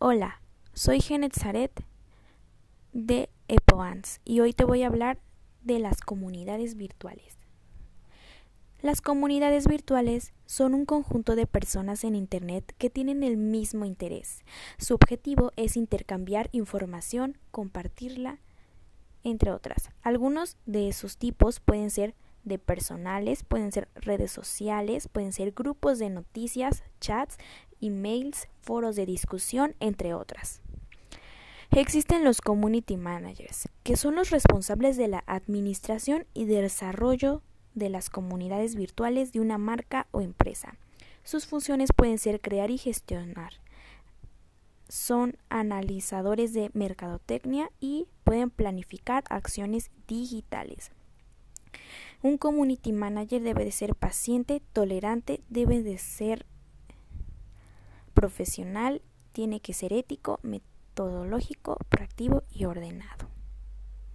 Hola, soy Genet Zaret de EPOANS y hoy te voy a hablar de las comunidades virtuales. Las comunidades virtuales son un conjunto de personas en Internet que tienen el mismo interés. Su objetivo es intercambiar información, compartirla, entre otras. Algunos de esos tipos pueden ser de personales, pueden ser redes sociales, pueden ser grupos de noticias, chats, emails, foros de discusión, entre otras. Existen los community managers, que son los responsables de la administración y desarrollo de las comunidades virtuales de una marca o empresa. Sus funciones pueden ser crear y gestionar. Son analizadores de mercadotecnia y pueden planificar acciones digitales. Un community manager debe de ser paciente, tolerante, debe de ser profesional, tiene que ser ético, metodológico, proactivo y ordenado.